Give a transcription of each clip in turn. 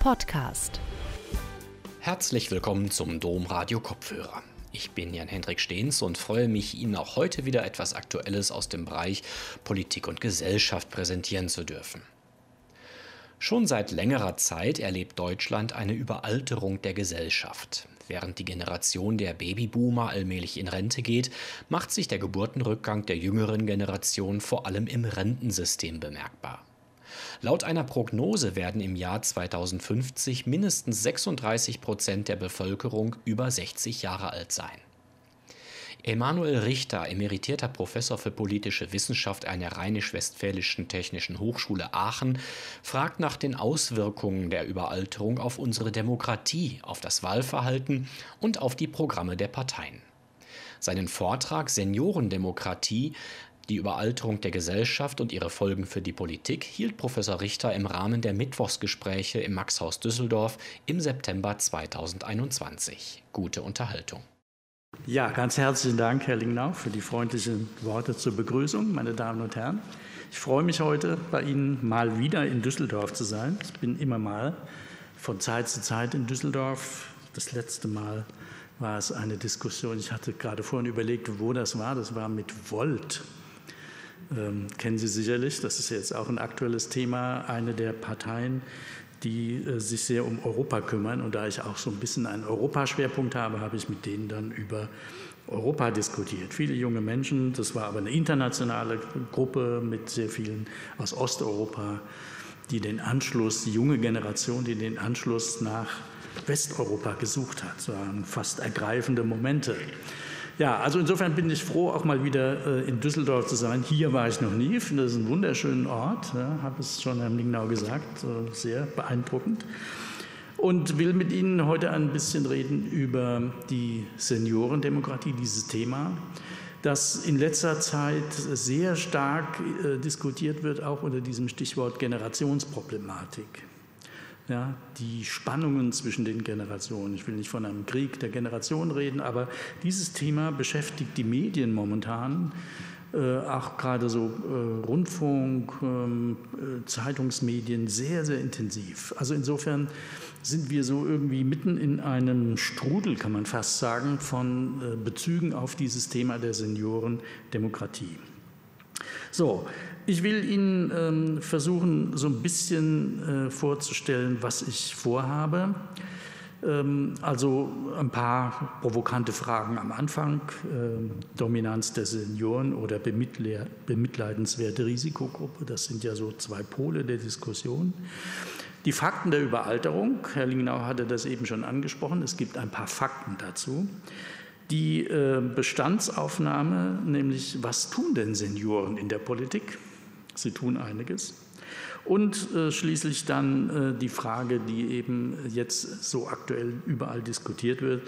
Podcast. Herzlich willkommen zum Domradio Kopfhörer. Ich bin Jan-Hendrik Stehns und freue mich, Ihnen auch heute wieder etwas Aktuelles aus dem Bereich Politik und Gesellschaft präsentieren zu dürfen. Schon seit längerer Zeit erlebt Deutschland eine Überalterung der Gesellschaft. Während die Generation der Babyboomer allmählich in Rente geht, macht sich der Geburtenrückgang der jüngeren Generation vor allem im Rentensystem bemerkbar. Laut einer Prognose werden im Jahr 2050 mindestens 36 Prozent der Bevölkerung über 60 Jahre alt sein. Emanuel Richter, emeritierter Professor für politische Wissenschaft an der Rheinisch-Westfälischen Technischen Hochschule Aachen, fragt nach den Auswirkungen der Überalterung auf unsere Demokratie, auf das Wahlverhalten und auf die Programme der Parteien. Seinen Vortrag Seniorendemokratie die Überalterung der Gesellschaft und ihre Folgen für die Politik hielt Professor Richter im Rahmen der Mittwochsgespräche im Maxhaus Düsseldorf im September 2021. Gute Unterhaltung. Ja, ganz herzlichen Dank, Herr Lingnau, für die freundlichen Worte zur Begrüßung, meine Damen und Herren. Ich freue mich heute, bei Ihnen mal wieder in Düsseldorf zu sein. Ich bin immer mal von Zeit zu Zeit in Düsseldorf. Das letzte Mal war es eine Diskussion. Ich hatte gerade vorhin überlegt, wo das war. Das war mit Volt ähm, kennen Sie sicherlich, das ist jetzt auch ein aktuelles Thema, eine der Parteien, die äh, sich sehr um Europa kümmern. Und da ich auch so ein bisschen einen Europaschwerpunkt habe, habe ich mit denen dann über Europa diskutiert. Viele junge Menschen, das war aber eine internationale Gruppe mit sehr vielen aus Osteuropa, die den Anschluss, die junge Generation, die den Anschluss nach Westeuropa gesucht hat. Das waren fast ergreifende Momente. Ja, also insofern bin ich froh, auch mal wieder äh, in Düsseldorf zu sein. Hier war ich noch nie, Ich finde das einen wunderschönen Ort, ja, habe es schon Herrn Lingnau gesagt, sehr beeindruckend. Und will mit Ihnen heute ein bisschen reden über die Seniorendemokratie, dieses Thema, das in letzter Zeit sehr stark äh, diskutiert wird, auch unter diesem Stichwort Generationsproblematik ja, die Spannungen zwischen den Generationen. Ich will nicht von einem Krieg der Generation reden, aber dieses Thema beschäftigt die Medien momentan, äh, auch gerade so äh, Rundfunk, ähm, äh, Zeitungsmedien sehr, sehr intensiv. Also insofern sind wir so irgendwie mitten in einem Strudel, kann man fast sagen, von äh, Bezügen auf dieses Thema der Seniorendemokratie. So, ich will Ihnen ähm, versuchen, so ein bisschen äh, vorzustellen, was ich vorhabe. Ähm, also ein paar provokante Fragen am Anfang. Ähm, Dominanz der Senioren oder bemitleidenswerte Risikogruppe, das sind ja so zwei Pole der Diskussion. Die Fakten der Überalterung, Herr Lingnau hatte das eben schon angesprochen, es gibt ein paar Fakten dazu. Die äh, Bestandsaufnahme, nämlich was tun denn Senioren in der Politik? Sie tun einiges. Und äh, schließlich dann äh, die Frage, die eben jetzt so aktuell überall diskutiert wird,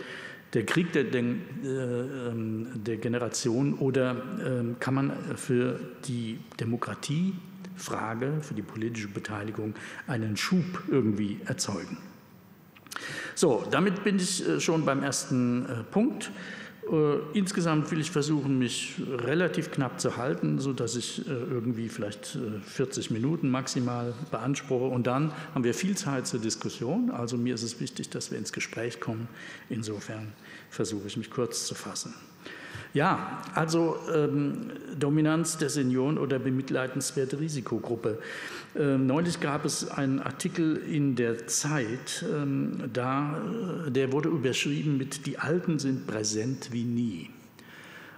der Krieg der, der, ähm, der Generation oder ähm, kann man für die Demokratiefrage, für die politische Beteiligung einen Schub irgendwie erzeugen? So, damit bin ich äh, schon beim ersten Punkt. Äh, insgesamt will ich versuchen, mich relativ knapp zu halten, sodass ich äh, irgendwie vielleicht 40 äh, Minuten maximal beanspruche. Und dann haben wir viel Zeit zur Diskussion. Also mir ist es wichtig, dass wir ins Gespräch kommen. Insofern versuche ich mich kurz zu fassen. Ja, also ähm, Dominanz der Senioren oder bemitleidenswerte Risikogruppe. Ähm, neulich gab es einen Artikel in der Zeit, ähm, da, äh, der wurde überschrieben mit Die Alten sind präsent wie nie.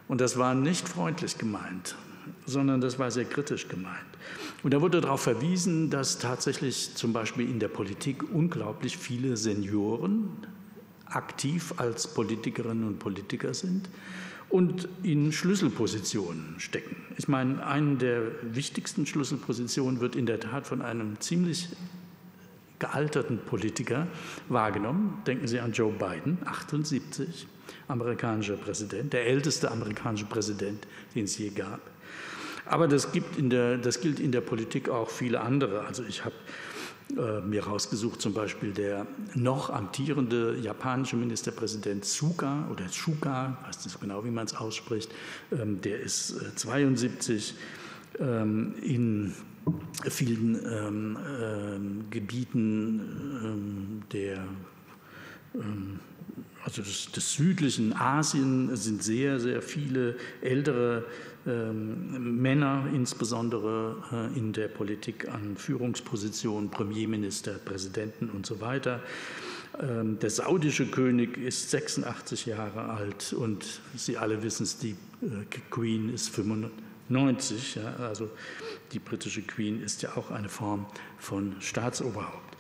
Und das war nicht freundlich gemeint, sondern das war sehr kritisch gemeint. Und da wurde darauf verwiesen, dass tatsächlich zum Beispiel in der Politik unglaublich viele Senioren aktiv als Politikerinnen und Politiker sind und in Schlüsselpositionen stecken. Ich meine, eine der wichtigsten Schlüsselpositionen wird in der Tat von einem ziemlich gealterten Politiker wahrgenommen. Denken Sie an Joe Biden, 78, amerikanischer Präsident, der älteste amerikanische Präsident, den es je gab. Aber das, gibt in der, das gilt in der Politik auch viele andere. Also ich habe mir rausgesucht, zum Beispiel der noch amtierende japanische Ministerpräsident Suga oder Suga, weiß nicht so genau, wie man es ausspricht, ähm, der ist 72 äh, ähm, in vielen ähm, Gebieten der also des, des, südlichen Asien sind sehr, sehr viele ältere ähm, Männer, insbesondere äh, in der Politik an Führungspositionen, Premierminister, Präsidenten und so weiter. Ähm, der saudische König ist 86 Jahre alt und Sie alle wissen es, die äh, Queen ist 95. Ja, also die britische Queen ist ja auch eine Form von Staatsoberhaupt.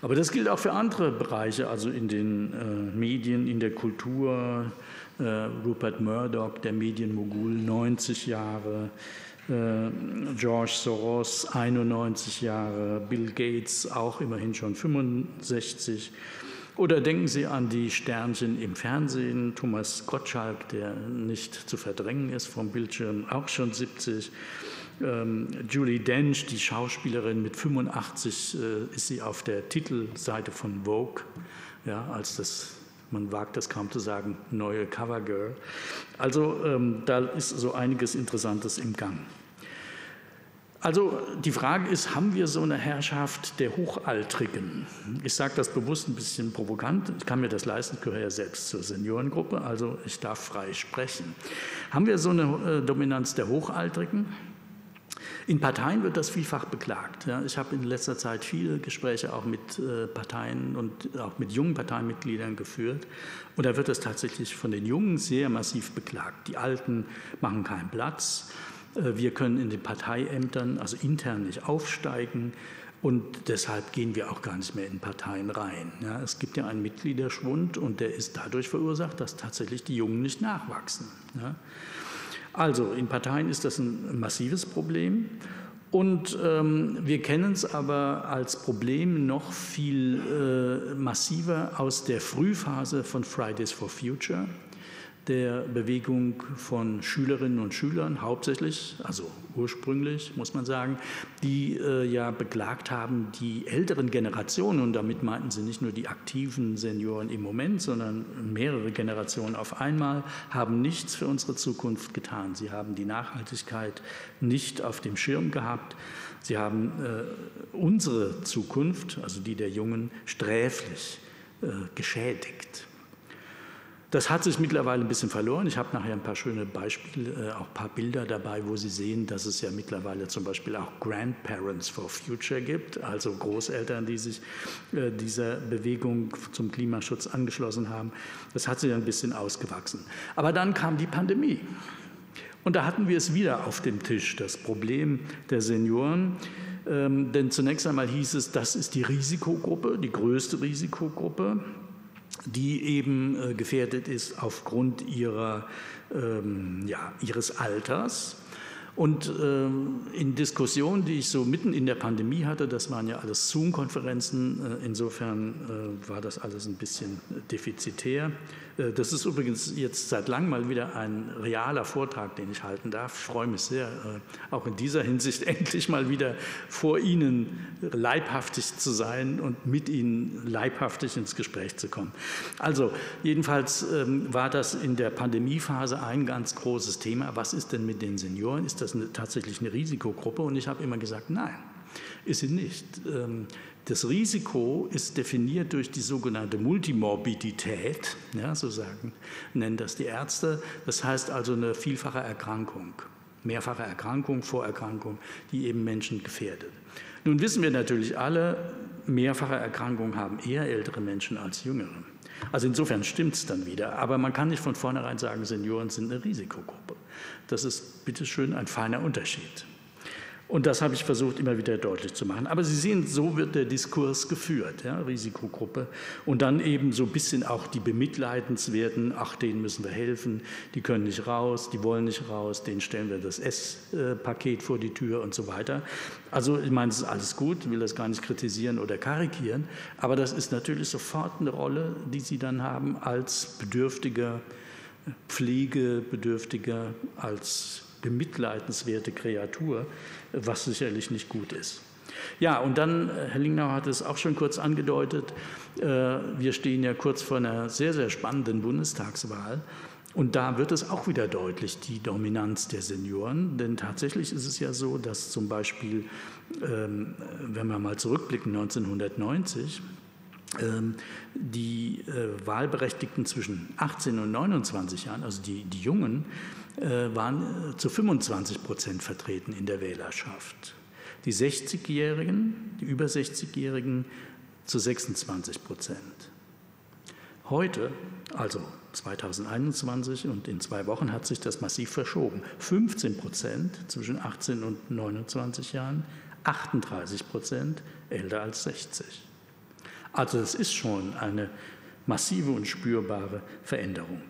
Aber das gilt auch für andere Bereiche, also in den äh, Medien, in der Kultur. Äh, Rupert Murdoch, der Medienmogul, 90 Jahre. Äh, George Soros 91 Jahre, Bill Gates auch immerhin schon 65. Oder denken Sie an die Sternchen im Fernsehen, Thomas Gottschalk, der nicht zu verdrängen ist vom Bildschirm, auch schon 70. Ähm, Julie Dench, die Schauspielerin mit 85, äh, ist sie auf der Titelseite von Vogue, ja, als das, man wagt das kaum zu sagen, neue Covergirl. Also ähm, da ist so einiges Interessantes im Gang. Also die Frage ist, haben wir so eine Herrschaft der Hochaltrigen? Ich sage das bewusst ein bisschen provokant. Ich kann mir das leisten, ich gehöre ja selbst zur Seniorengruppe, also ich darf frei sprechen. Haben wir so eine äh, Dominanz der Hochaltrigen? In Parteien wird das vielfach beklagt. Ja. Ich habe in letzter Zeit viele Gespräche auch mit äh, Parteien und auch mit jungen Parteienmitgliedern geführt. Und da wird das tatsächlich von den Jungen sehr massiv beklagt. Die Alten machen keinen Platz. Äh, wir können in den Parteiämtern, also intern, nicht aufsteigen. Und deshalb gehen wir auch gar nicht mehr in Parteien rein. Ja, es gibt ja einen Mitgliederschwund und der ist dadurch verursacht, dass tatsächlich die Jungen nicht nachwachsen. Ja. Also in Parteien ist das ein massives Problem. Und ähm, wir kennen es aber als Problem noch viel äh, massiver aus der Frühphase von Fridays for Future der Bewegung von Schülerinnen und Schülern hauptsächlich, also ursprünglich muss man sagen, die äh, ja beklagt haben, die älteren Generationen, und damit meinten sie nicht nur die aktiven Senioren im Moment, sondern mehrere Generationen auf einmal, haben nichts für unsere Zukunft getan. Sie haben die Nachhaltigkeit nicht auf dem Schirm gehabt. Sie haben äh, unsere Zukunft, also die der Jungen, sträflich äh, geschädigt. Das hat sich mittlerweile ein bisschen verloren. Ich habe nachher ein paar schöne Beispiele, äh, auch ein paar Bilder dabei, wo Sie sehen, dass es ja mittlerweile zum Beispiel auch Grandparents for Future gibt, also Großeltern, die sich äh, dieser Bewegung zum Klimaschutz angeschlossen haben. Das hat sich ein bisschen ausgewachsen. Aber dann kam die Pandemie. Und da hatten wir es wieder auf dem Tisch, das Problem der Senioren. Ähm, denn zunächst einmal hieß es, das ist die Risikogruppe, die größte Risikogruppe die eben äh, gefährdet ist aufgrund ihrer, ähm, ja, ihres Alters. Und ähm, in Diskussionen, die ich so mitten in der Pandemie hatte, das waren ja alles Zoom-Konferenzen, äh, insofern äh, war das alles ein bisschen defizitär. Äh, das ist übrigens jetzt seit langem mal wieder ein realer Vortrag, den ich halten darf. Ich freue mich sehr, auch in dieser Hinsicht endlich mal wieder vor Ihnen leibhaftig zu sein und mit Ihnen leibhaftig ins Gespräch zu kommen. Also jedenfalls ähm, war das in der Pandemiephase ein ganz großes Thema. Was ist denn mit den Senioren? Ist das eine, tatsächlich eine Risikogruppe? Und ich habe immer gesagt, nein, ist sie nicht. Ähm, das Risiko ist definiert durch die sogenannte Multimorbidität, ja, so sagen, nennen das die Ärzte. Das heißt also eine vielfache Erkrankung, mehrfache Erkrankung, Vorerkrankung, die eben Menschen gefährdet. Nun wissen wir natürlich alle, mehrfache Erkrankungen haben eher ältere Menschen als jüngere. Also insofern stimmt es dann wieder. Aber man kann nicht von vornherein sagen, Senioren sind eine Risikogruppe. Das ist bitteschön ein feiner Unterschied. Und das habe ich versucht immer wieder deutlich zu machen. Aber Sie sehen, so wird der Diskurs geführt, ja, Risikogruppe. Und dann eben so ein bisschen auch die Bemitleidenswerten, ach, denen müssen wir helfen, die können nicht raus, die wollen nicht raus, denen stellen wir das S-Paket vor die Tür und so weiter. Also ich meine, es ist alles gut, will das gar nicht kritisieren oder karikieren, aber das ist natürlich sofort eine Rolle, die Sie dann haben als bedürftiger, Pflegebedürftiger, als bemitleidenswerte Kreatur, was sicherlich nicht gut ist. Ja, und dann, äh, Herr Lingnau hat es auch schon kurz angedeutet, äh, wir stehen ja kurz vor einer sehr, sehr spannenden Bundestagswahl. Und da wird es auch wieder deutlich, die Dominanz der Senioren. Denn tatsächlich ist es ja so, dass zum Beispiel, ähm, wenn wir mal zurückblicken, 1990, ähm, die äh, Wahlberechtigten zwischen 18 und 29 Jahren, also die, die Jungen, äh, waren äh, zu 25 Prozent vertreten in der Wählerschaft. Die 60-Jährigen, die über 60-Jährigen zu 26 Prozent. Heute, also 2021 und in zwei Wochen hat sich das massiv verschoben. 15 Prozent zwischen 18 und 29 Jahren, 38 Prozent älter als 60. Also das ist schon eine massive und spürbare Veränderung.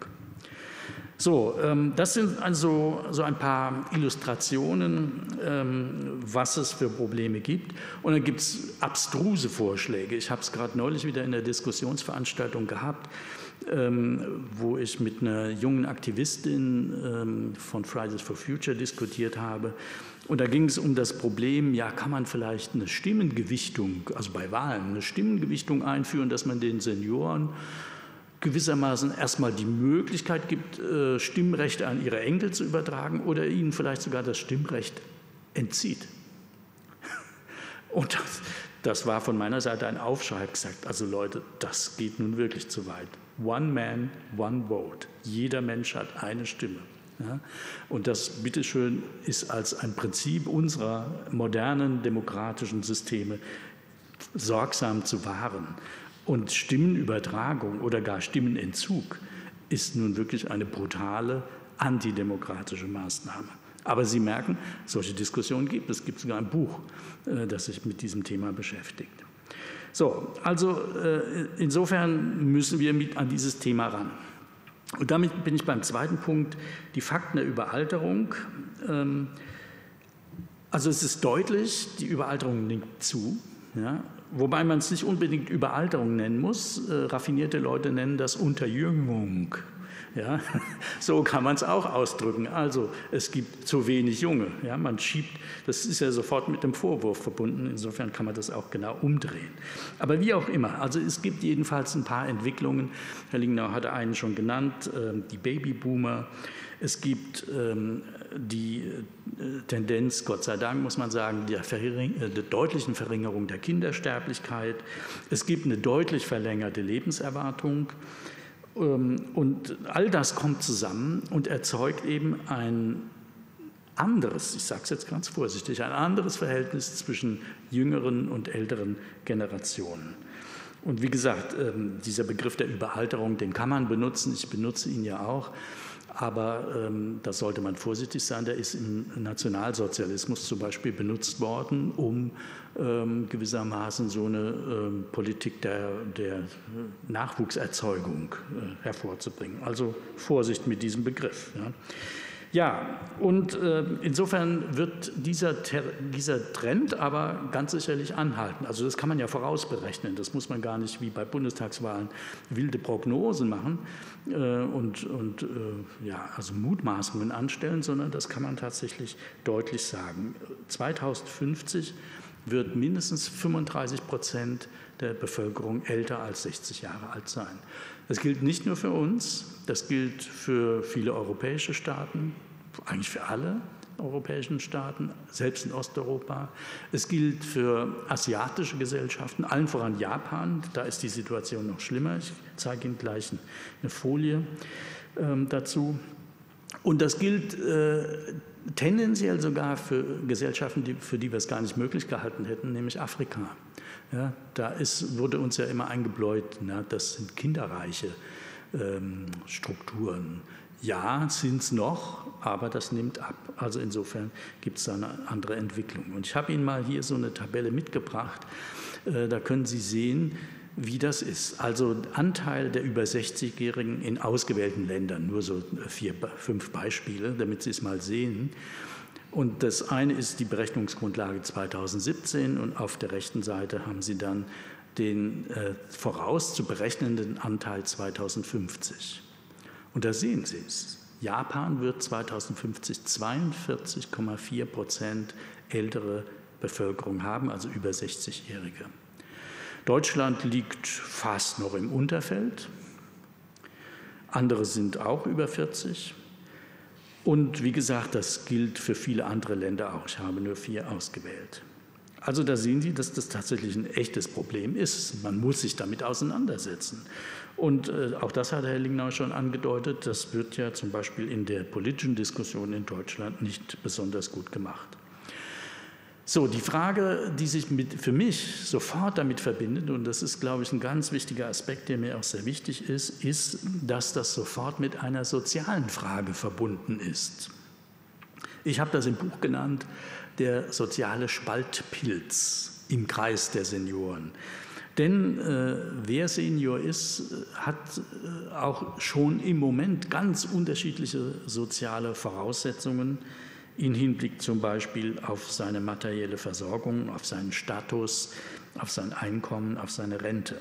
So, ähm, das sind also so ein paar Illustrationen, ähm, was es für Probleme gibt. Und dann gibt es abstruse Vorschläge. Ich habe es gerade neulich wieder in der Diskussionsveranstaltung gehabt, ähm, wo ich mit einer jungen Aktivistin von Fridays for Future diskutiert habe. Und da ging es um das Problem, ja, kann man vielleicht eine Stimmengewichtung, also bei Wahlen, eine Stimmengewichtung einführen, dass man den Senioren gewissermaßen erstmal die Möglichkeit gibt, äh, Stimmrechte an ihre Enkel zu übertragen oder ihnen vielleicht sogar das Stimmrecht entzieht. Und das, das war von meiner Seite ein Aufschrei, gesagt, also Leute, das geht nun wirklich zu weit. One man, one vote. Jeder Mensch hat eine Stimme. Ja? Und das, bitteschön, ist als ein Prinzip unserer modernen demokratischen Systeme sorgsam zu wahren. Und Stimmenübertragung oder gar Stimmenentzug ist nun wirklich eine brutale antidemokratische Maßnahme. Aber Sie merken, solche Diskussionen gibt es. Es gibt sogar ein Buch, äh, das sich mit diesem Thema beschäftigt. So, also äh, insofern müssen wir mit an dieses Thema ran. Und damit bin ich beim zweiten Punkt, die Fakten der Überalterung. Ähm, also es ist deutlich, die Überalterung nimmt zu. Ja, wobei man es nicht unbedingt Überalterung nennen muss. Äh, raffinierte Leute nennen das Unterjüngung. Ja, so kann man es auch ausdrücken. Also es gibt zu wenig Junge. Ja, man schiebt, das ist ja sofort mit dem Vorwurf verbunden. Insofern kann man das auch genau umdrehen. Aber wie auch immer, also es gibt jedenfalls ein paar Entwicklungen. Herr Lingnau hatte einen schon genannt, äh, die Babyboomer. Es gibt ähm, die äh, Tendenz, Gott sei Dank muss man sagen, der, Verring äh, der deutlichen Verringerung der Kindersterblichkeit. Es gibt eine deutlich verlängerte Lebenserwartung. Ähm, und all das kommt zusammen und erzeugt eben ein anderes, ich sage es jetzt ganz vorsichtig, ein anderes Verhältnis zwischen jüngeren und älteren Generationen. Und wie gesagt, ähm, dieser Begriff der Überalterung, den kann man benutzen, ich benutze ihn ja auch. Aber ähm, da sollte man vorsichtig sein. Der ist im Nationalsozialismus zum Beispiel benutzt worden, um ähm, gewissermaßen so eine ähm, Politik der, der Nachwuchserzeugung äh, hervorzubringen. Also Vorsicht mit diesem Begriff. Ja. Ja, und äh, insofern wird dieser, dieser Trend aber ganz sicherlich anhalten. Also das kann man ja vorausberechnen. Das muss man gar nicht wie bei Bundestagswahlen wilde Prognosen machen äh, und, und äh, ja, also Mutmaßungen anstellen, sondern das kann man tatsächlich deutlich sagen. 2050 wird mindestens 35 Prozent der Bevölkerung älter als 60 Jahre alt sein. Das gilt nicht nur für uns, das gilt für viele europäische Staaten, eigentlich für alle europäischen Staaten, selbst in Osteuropa. Es gilt für asiatische Gesellschaften, allen voran Japan. Da ist die Situation noch schlimmer. Ich zeige Ihnen gleich eine Folie ähm, dazu. Und das gilt äh, tendenziell sogar für Gesellschaften, die, für die wir es gar nicht möglich gehalten hätten, nämlich Afrika. Ja, da ist, wurde uns ja immer eingebläut, na, das sind kinderreiche ähm, Strukturen. Ja, sind es noch, aber das nimmt ab. Also insofern gibt es da eine andere Entwicklung. Und ich habe Ihnen mal hier so eine Tabelle mitgebracht. Äh, da können Sie sehen, wie das ist. Also Anteil der über 60-Jährigen in ausgewählten Ländern, nur so vier, fünf Beispiele, damit Sie es mal sehen. Und das eine ist die Berechnungsgrundlage 2017 und auf der rechten Seite haben Sie dann den äh, voraus zu berechnenden Anteil 2050. Und da sehen Sie es. Japan wird 2050 42,4 Prozent ältere Bevölkerung haben, also über 60-Jährige. Deutschland liegt fast noch im Unterfeld. andere sind auch über 40. Und wie gesagt, das gilt für viele andere Länder auch. Ich habe nur vier ausgewählt. Also da sehen Sie, dass das tatsächlich ein echtes Problem ist. Man muss sich damit auseinandersetzen. Und äh, auch das hat Herr Lingnau schon angedeutet. Das wird ja zum Beispiel in der politischen Diskussion in Deutschland nicht besonders gut gemacht. So, die Frage, die sich mit, für mich sofort damit verbindet, und das ist, glaube ich, ein ganz wichtiger Aspekt, der mir auch sehr wichtig ist, ist, dass das sofort mit einer sozialen Frage verbunden ist. Ich habe das im Buch genannt, der soziale Spaltpilz im Kreis der Senioren. Denn äh, wer Senior ist, hat äh, auch schon im Moment ganz unterschiedliche soziale Voraussetzungen in Hinblick zum Beispiel auf seine materielle Versorgung, auf seinen Status, auf sein Einkommen, auf seine Rente.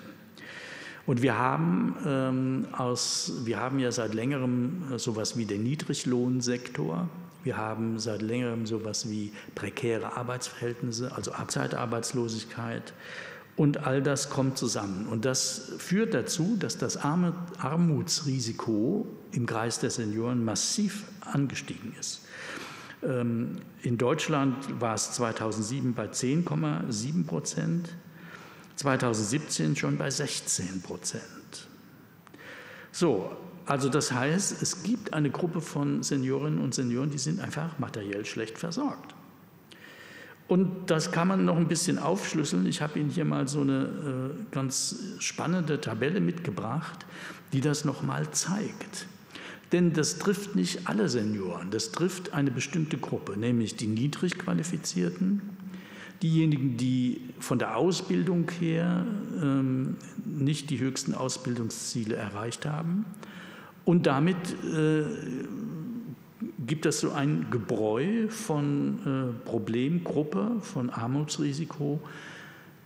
Und wir haben, ähm, aus, wir haben ja seit längerem äh, sowas wie den Niedriglohnsektor. Wir haben seit längerem sowas wie prekäre Arbeitsverhältnisse, also Zeitarbeitslosigkeit. Und all das kommt zusammen. Und das führt dazu, dass das Armutsrisiko im Kreis der Senioren massiv angestiegen ist. Ähm, in Deutschland war es 2007 bei 10,7 Prozent, 2017 schon bei 16 Prozent. So, also das heißt, es gibt eine Gruppe von Seniorinnen und Senioren, die sind einfach materiell schlecht versorgt. Und das kann man noch ein bisschen aufschlüsseln. Ich habe Ihnen hier mal so eine äh, ganz spannende Tabelle mitgebracht, die das nochmal zeigt. Denn das trifft nicht alle Senioren, das trifft eine bestimmte Gruppe, nämlich die niedrig qualifizierten, diejenigen, die von der Ausbildung her ähm, nicht die höchsten Ausbildungsziele erreicht haben. Und damit äh, gibt es so ein Gebräu von äh, Problemgruppe, von Armutsrisiko,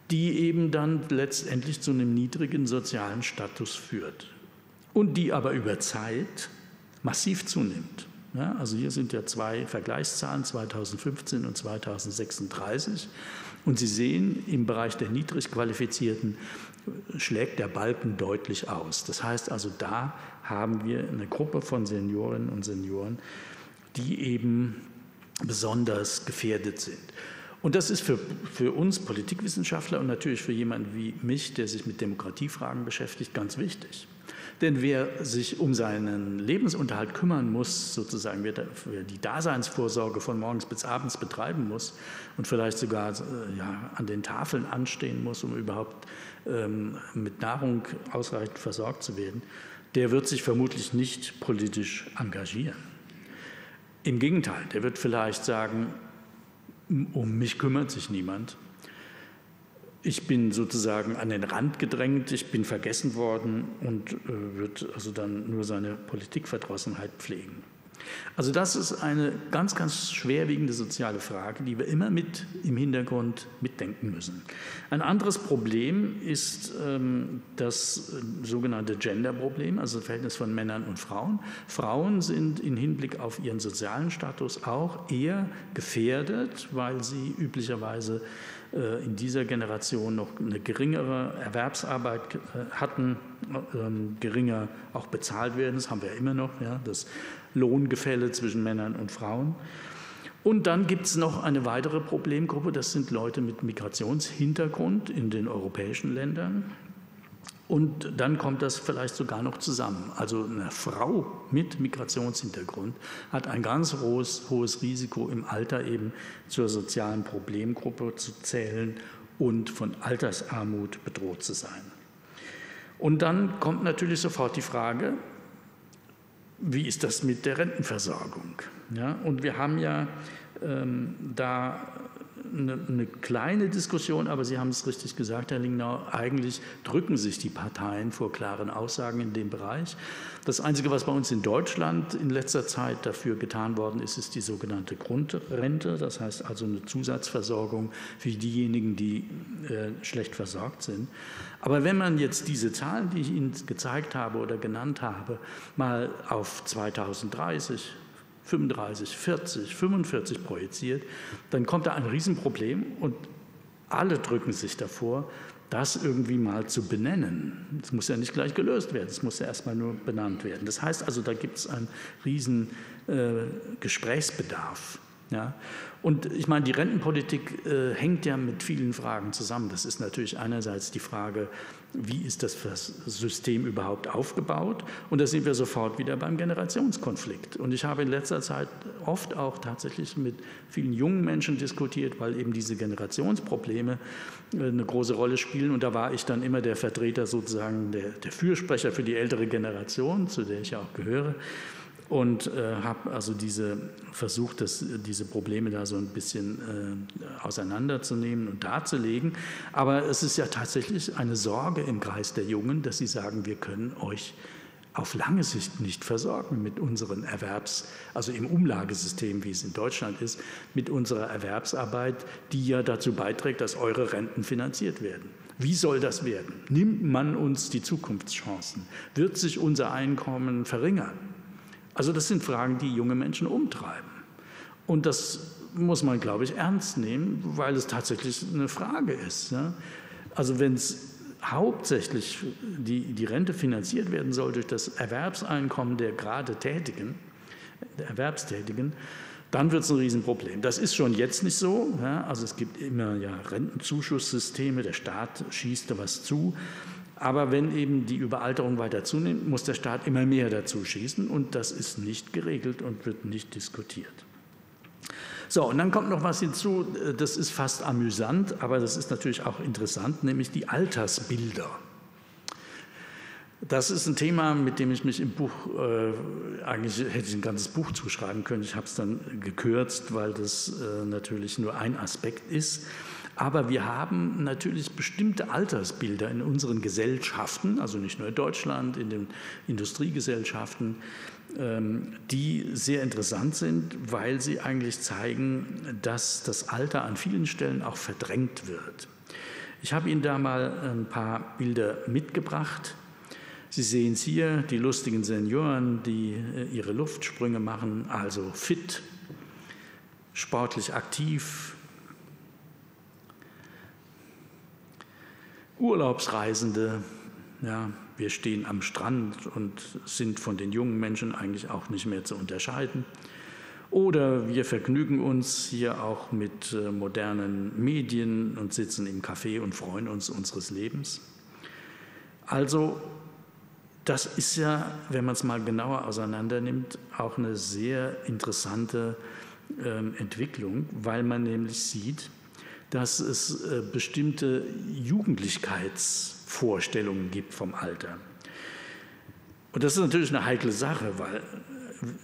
die eben dann letztendlich zu einem niedrigen sozialen Status führt und die aber über Zeit massiv zunimmt. Ja, also hier sind ja zwei Vergleichszahlen, 2015 und 2036. Und Sie sehen, im Bereich der niedrig qualifizierten schlägt der Balken deutlich aus. Das heißt also, da haben wir eine Gruppe von Seniorinnen und Senioren, die eben besonders gefährdet sind. Und das ist für, für uns Politikwissenschaftler und natürlich für jemanden wie mich, der sich mit Demokratiefragen beschäftigt, ganz wichtig. Denn wer sich um seinen Lebensunterhalt kümmern muss, sozusagen, wer, die Daseinsvorsorge von morgens bis abends betreiben muss und vielleicht sogar äh, ja, an den Tafeln anstehen muss, um überhaupt ähm, mit Nahrung ausreichend versorgt zu werden, der wird sich vermutlich nicht politisch engagieren. Im Gegenteil, der wird vielleicht sagen, um mich kümmert sich niemand. Ich bin sozusagen an den Rand gedrängt, ich bin vergessen worden und äh, wird also dann nur seine Politikverdrossenheit pflegen. Also das ist eine ganz, ganz schwerwiegende soziale Frage, die wir immer mit im Hintergrund mitdenken müssen. Ein anderes Problem ist ähm, das äh, sogenannte Gender-Problem, also das Verhältnis von Männern und Frauen. Frauen sind im Hinblick auf ihren sozialen Status auch eher gefährdet, weil sie üblicherweise in dieser Generation noch eine geringere Erwerbsarbeit äh, hatten, ähm, geringer auch bezahlt werden. Das haben wir immer noch, ja, das Lohngefälle zwischen Männern und Frauen. Und dann gibt es noch eine weitere Problemgruppe, das sind Leute mit Migrationshintergrund in den europäischen Ländern. Und dann kommt das vielleicht sogar noch zusammen. Also eine Frau mit Migrationshintergrund hat ein ganz hohes, hohes Risiko im Alter eben zur sozialen Problemgruppe zu zählen und von Altersarmut bedroht zu sein. Und dann kommt natürlich sofort die Frage, wie ist das mit der Rentenversorgung? Ja, und wir haben ja ähm, da eine, eine, kleine Diskussion, aber Sie haben es richtig gesagt, Herr Lingnau, eigentlich drücken sich die Parteien vor klaren Aussagen in dem Bereich. Das Einzige, was bei uns in Deutschland in letzter Zeit dafür getan worden ist, ist die sogenannte Grundrente, das heißt also eine Zusatzversorgung für diejenigen, die äh, schlecht versorgt sind. Aber wenn man jetzt diese Zahlen, die ich Ihnen gezeigt habe oder genannt habe, mal auf 2030, 35, 40, 45 projiziert, dann kommt da ein Riesenproblem und alle drücken sich davor, das irgendwie mal zu benennen. Das muss ja nicht gleich gelöst werden, es muss ja erstmal nur benannt werden. Das heißt also, da gibt es einen riesen äh, Gesprächsbedarf. Ja? Und ich meine, die Rentenpolitik äh, hängt ja mit vielen Fragen zusammen. Das ist natürlich einerseits die Frage, wie ist das System überhaupt aufgebaut? Und da sind wir sofort wieder beim Generationskonflikt. Und ich habe in letzter Zeit oft auch tatsächlich mit vielen jungen Menschen diskutiert, weil eben diese Generationsprobleme äh, eine große Rolle spielen. Und da war ich dann immer der Vertreter sozusagen, der, der Fürsprecher für die ältere Generation, zu der ich ja auch gehöre und äh, habe also diese, versucht, das, diese Probleme da so ein bisschen äh, auseinanderzunehmen und darzulegen. Aber es ist ja tatsächlich eine Sorge im Kreis der Jungen, dass sie sagen, wir können euch auf lange Sicht nicht versorgen mit unseren Erwerbs, also im Umlagesystem, wie es in Deutschland ist, mit unserer Erwerbsarbeit, die ja dazu beiträgt, dass eure Renten finanziert werden. Wie soll das werden? Nimmt man uns die Zukunftschancen? Wird sich unser Einkommen verringern? Also das sind Fragen, die junge Menschen umtreiben. Und das muss man, glaube ich, ernst nehmen, weil es tatsächlich eine Frage ist. Ja? Also wenn es hauptsächlich die, die Rente finanziert werden soll durch das Erwerbseinkommen der gerade Tätigen, der Erwerbstätigen, dann wird es ein Riesenproblem. Das ist schon jetzt nicht so. Ja? Also es gibt immer ja Rentenzuschusssysteme, der Staat schießt da was zu. Aber wenn eben die Überalterung weiter zunimmt, muss der Staat immer mehr dazu schießen und das ist nicht geregelt und wird nicht diskutiert. So, und dann kommt noch was hinzu, das ist fast amüsant, aber das ist natürlich auch interessant, nämlich die Altersbilder. Das ist ein Thema, mit dem ich mich im Buch, äh, eigentlich hätte ich ein ganzes Buch zuschreiben können. Ich habe es dann gekürzt, weil das äh, natürlich nur ein Aspekt ist. Aber wir haben natürlich bestimmte Altersbilder in unseren Gesellschaften, also nicht nur in Deutschland, in den Industriegesellschaften, ähm, die sehr interessant sind, weil sie eigentlich zeigen, dass das Alter an vielen Stellen auch verdrängt wird. Ich habe Ihnen da mal ein paar Bilder mitgebracht. Sie sehen es hier, die lustigen Senioren, die äh, ihre Luftsprünge machen, also fit, sportlich aktiv, Urlaubsreisende, ja, wir stehen am Strand und sind von den jungen Menschen eigentlich auch nicht mehr zu unterscheiden. Oder wir vergnügen uns hier auch mit äh, modernen Medien und sitzen im Café und freuen uns unseres Lebens. Also das ist ja, wenn man es mal genauer auseinandernimmt, auch eine sehr interessante äh, Entwicklung, weil man nämlich sieht, dass es äh, bestimmte Jugendlichkeitsvorstellungen gibt vom Alter. Und das ist natürlich eine heikle Sache, weil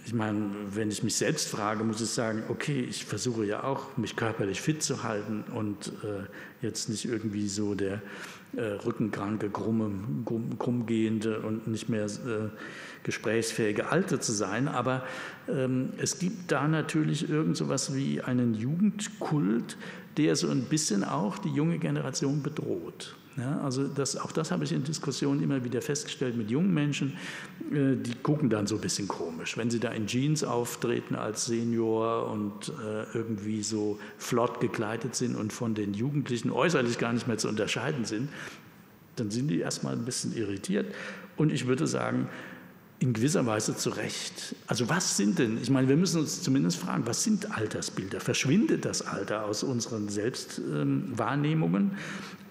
ich meine, wenn ich mich selbst frage, muss ich sagen, okay, ich versuche ja auch, mich körperlich fit zu halten und äh, jetzt nicht irgendwie so der äh, rückenkranke, krumme, krumm, krummgehende und nicht mehr äh, gesprächsfähige Alte zu sein. Aber ähm, es gibt da natürlich irgend so etwas wie einen Jugendkult, der so ein bisschen auch die junge Generation bedroht. Ja, also das, auch das habe ich in Diskussionen immer wieder festgestellt mit jungen Menschen, äh, die gucken dann so ein bisschen komisch. Wenn sie da in Jeans auftreten als Senior und äh, irgendwie so flott gekleidet sind und von den Jugendlichen äußerlich gar nicht mehr zu unterscheiden sind, dann sind die erstmal ein bisschen irritiert. Und ich würde sagen, in gewisser Weise zu Recht. Also was sind denn, ich meine, wir müssen uns zumindest fragen, was sind Altersbilder? Verschwindet das Alter aus unseren Selbstwahrnehmungen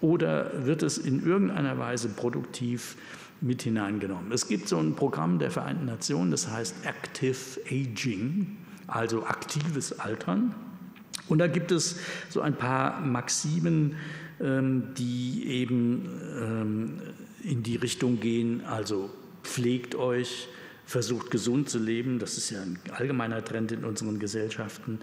oder wird es in irgendeiner Weise produktiv mit hineingenommen? Es gibt so ein Programm der Vereinten Nationen, das heißt Active Aging, also aktives Altern. Und da gibt es so ein paar Maximen, ähm, die eben ähm, in die Richtung gehen, also pflegt euch, versucht gesund zu leben. Das ist ja ein allgemeiner Trend in unseren Gesellschaften.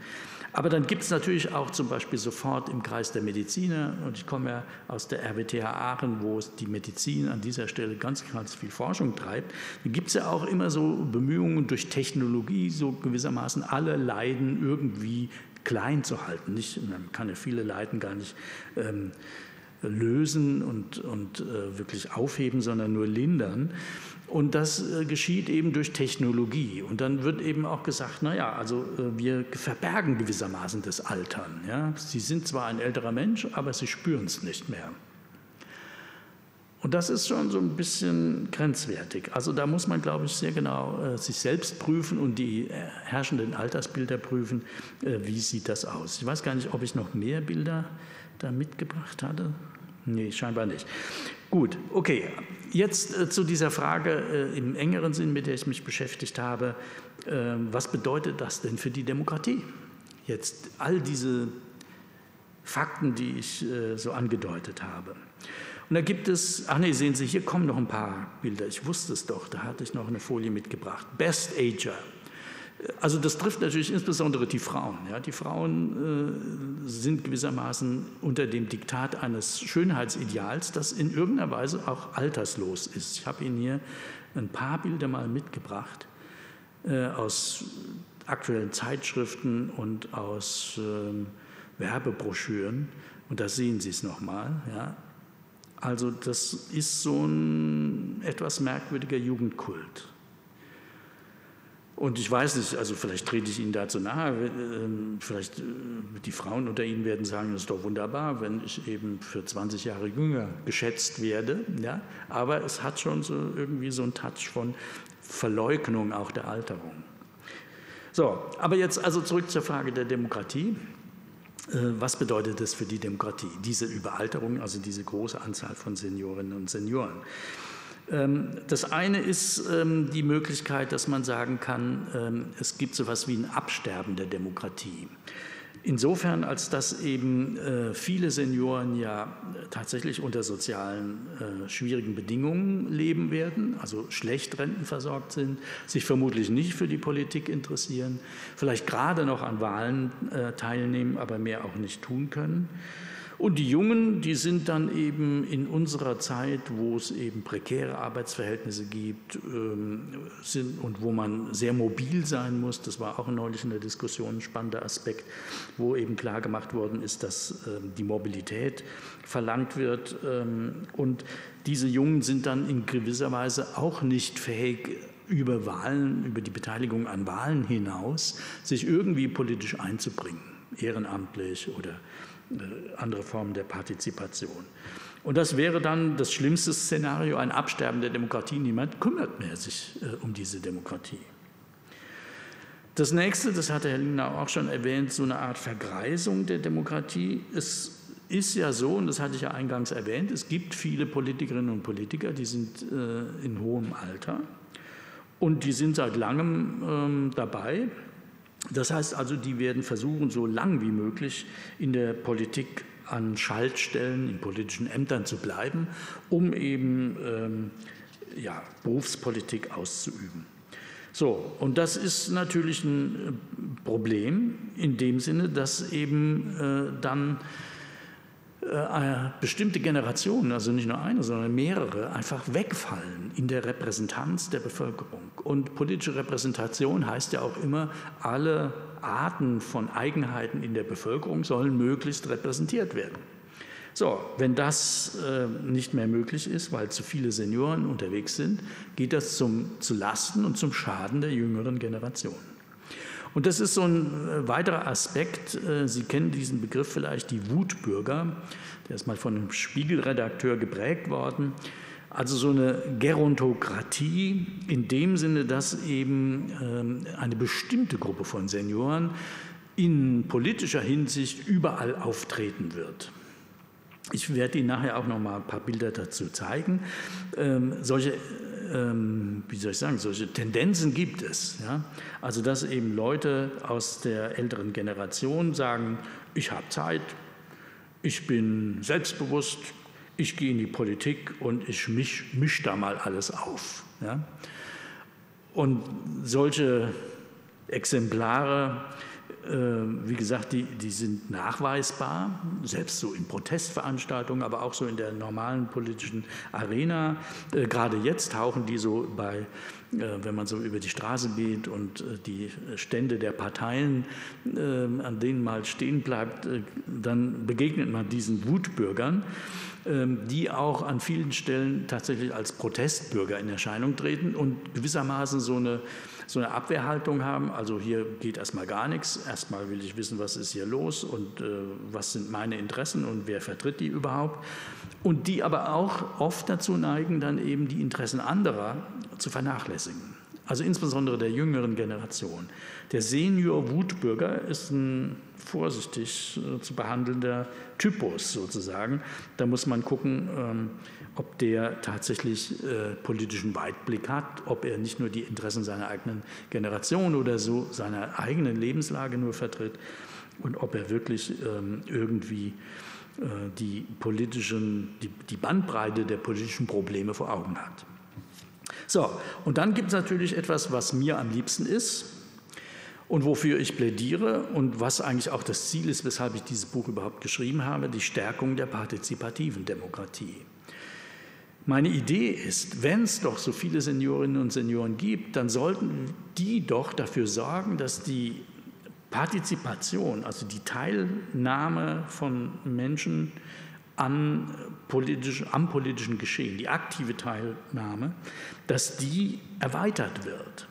Aber dann gibt es natürlich auch zum Beispiel sofort im Kreis der Mediziner, und ich komme ja aus der RWTH Aachen, wo die Medizin an dieser Stelle ganz, ganz viel Forschung treibt, dann gibt es ja auch immer so Bemühungen durch Technologie, so gewissermaßen alle Leiden irgendwie klein zu halten. Nicht, man kann ja viele Leiden gar nicht ähm, lösen und, und äh, wirklich aufheben, sondern nur lindern. Und das äh, geschieht eben durch Technologie. Und dann wird eben auch gesagt, naja, also äh, wir verbergen gewissermaßen das Altern. Ja? Sie sind zwar ein älterer Mensch, aber Sie spüren es nicht mehr. Und das ist schon so ein bisschen grenzwertig. Also da muss man, glaube ich, sehr genau äh, sich selbst prüfen und die äh, herrschenden Altersbilder prüfen. Äh, wie sieht das aus? Ich weiß gar nicht, ob ich noch mehr Bilder da mitgebracht hatte. Nee, scheinbar nicht. Gut, okay. Jetzt äh, zu dieser Frage äh, im engeren Sinn, mit der ich mich beschäftigt habe. Äh, was bedeutet das denn für die Demokratie? Jetzt all diese Fakten, die ich so angedeutet habe. Und da gibt es, ach nee, sehen Sie, hier kommen noch ein paar Bilder. Ich wusste es doch, da hatte ich noch eine Folie mitgebracht. Best Ager. Also das trifft natürlich insbesondere die Frauen. Ja. Die Frauen äh, sind gewissermaßen unter dem Diktat eines Schönheitsideals, das in irgendeiner Weise auch alterslos ist. Ich habe Ihnen hier ein paar Bilder mal mitgebracht äh, aus aktuellen Zeitschriften und aus äh, Werbebroschüren. Und da sehen Sie es nochmal. Ja. Also das ist so ein etwas merkwürdiger Jugendkult. Und ich weiß nicht, also vielleicht trete ich Ihnen dazu nahe, ähm, vielleicht äh, die Frauen unter Ihnen werden sagen, das ist doch wunderbar, wenn ich eben für 20 Jahre jünger geschätzt werde. Ja? Aber es hat schon so irgendwie so einen Touch von Verleugnung auch der Alterung. So, aber jetzt also zurück zur Frage der Demokratie. Äh, was bedeutet das für die Demokratie, diese Überalterung, also diese große Anzahl von Seniorinnen und Senioren? Ähm, das eine ist ähm, die Möglichkeit, dass man sagen kann, ähm, es gibt so etwas wie ein Absterben der Demokratie. Insofern, als dass eben äh, viele Senioren ja tatsächlich unter sozialen äh, schwierigen Bedingungen leben werden, also schlecht rentenversorgt sind, sich vermutlich nicht für die Politik interessieren, vielleicht gerade noch an Wahlen äh, teilnehmen, aber mehr auch nicht tun können. Und die Jungen, die sind dann eben in unserer Zeit, wo es eben prekäre Arbeitsverhältnisse gibt ähm, sind, und wo man sehr mobil sein muss, das war auch neulich in der Diskussion ein spannender Aspekt, wo eben klar gemacht worden ist, dass ähm, die Mobilität verlangt wird. Ähm, und diese Jungen sind dann in gewisser Weise auch nicht fähig, über Wahlen, über die Beteiligung an Wahlen hinaus, sich irgendwie politisch einzubringen, ehrenamtlich oder andere Formen der Partizipation. Und das wäre dann das schlimmste Szenario, ein Absterben der Demokratie. Niemand kümmert mehr sich äh, um diese Demokratie. Das nächste, das hatte Herr Lindau auch schon erwähnt, so eine Art Vergreisung der Demokratie. Es ist ja so, und das hatte ich ja eingangs erwähnt, es gibt viele Politikerinnen und Politiker, die sind äh, in hohem Alter und die sind seit langem ähm, dabei das heißt also, die werden versuchen, so lang wie möglich in der Politik an Schaltstellen, in politischen Ämtern zu bleiben, um eben ähm, ja, Berufspolitik auszuüben. So, und das ist natürlich ein äh, Problem in dem Sinne, dass eben äh, dann bestimmte Generationen, also nicht nur eine, sondern mehrere, einfach wegfallen in der Repräsentanz der Bevölkerung. Und politische Repräsentation heißt ja auch immer, alle Arten von Eigenheiten in der Bevölkerung sollen möglichst repräsentiert werden. So, wenn das äh, nicht mehr möglich ist, weil zu viele Senioren unterwegs sind, geht das zum, zu Lasten und zum Schaden der jüngeren Generationen. Und das ist so ein äh, weiterer Aspekt. Äh, Sie kennen diesen Begriff vielleicht, die Wutbürger. Der ist mal von einem Spiegelredakteur geprägt worden. Also so eine Gerontokratie in dem Sinne, dass eben ähm, eine bestimmte Gruppe von Senioren in politischer Hinsicht überall auftreten wird. Ich werde Ihnen nachher auch noch mal ein paar Bilder dazu zeigen. Ähm, solche ähm, wie soll ich sagen, solche Tendenzen gibt es. Ja? Also dass eben Leute aus der älteren Generation sagen, ich habe Zeit, ich bin selbstbewusst, ich gehe in die Politik und ich misch, misch da mal alles auf. Ja? Und solche Exemplare wie gesagt, die, die sind nachweisbar, selbst so in Protestveranstaltungen, aber auch so in der normalen politischen Arena. Äh, gerade jetzt tauchen die so bei wenn man so über die Straße geht und die Stände der Parteien, an denen mal stehen bleibt, dann begegnet man diesen Wutbürgern, die auch an vielen Stellen tatsächlich als Protestbürger in Erscheinung treten und gewissermaßen so eine so eine Abwehrhaltung haben. Also hier geht erstmal gar nichts. Erstmal will ich wissen, was ist hier los und äh, was sind meine Interessen und wer vertritt die überhaupt. Und die aber auch oft dazu neigen, dann eben die Interessen anderer zu vernachlässigen. Also insbesondere der jüngeren Generation. Der Senior-Wutbürger ist ein vorsichtig äh, zu behandelnder Typus sozusagen. Da muss man gucken, ähm, ob der tatsächlich äh, politischen Weitblick hat, ob er nicht nur die Interessen seiner eigenen Generation oder so seiner eigenen Lebenslage nur vertritt und ob er wirklich ähm, irgendwie äh, die, politischen, die Bandbreite der politischen Probleme vor Augen hat. So, und dann gibt es natürlich etwas, was mir am liebsten ist und wofür ich plädiere und was eigentlich auch das Ziel ist, weshalb ich dieses Buch überhaupt geschrieben habe, die Stärkung der partizipativen Demokratie. Meine Idee ist, wenn es doch so viele Seniorinnen und Senioren gibt, dann sollten die doch dafür sorgen, dass die Partizipation, also die Teilnahme von Menschen an politisch, am politischen Geschehen, die aktive Teilnahme, dass die erweitert wird.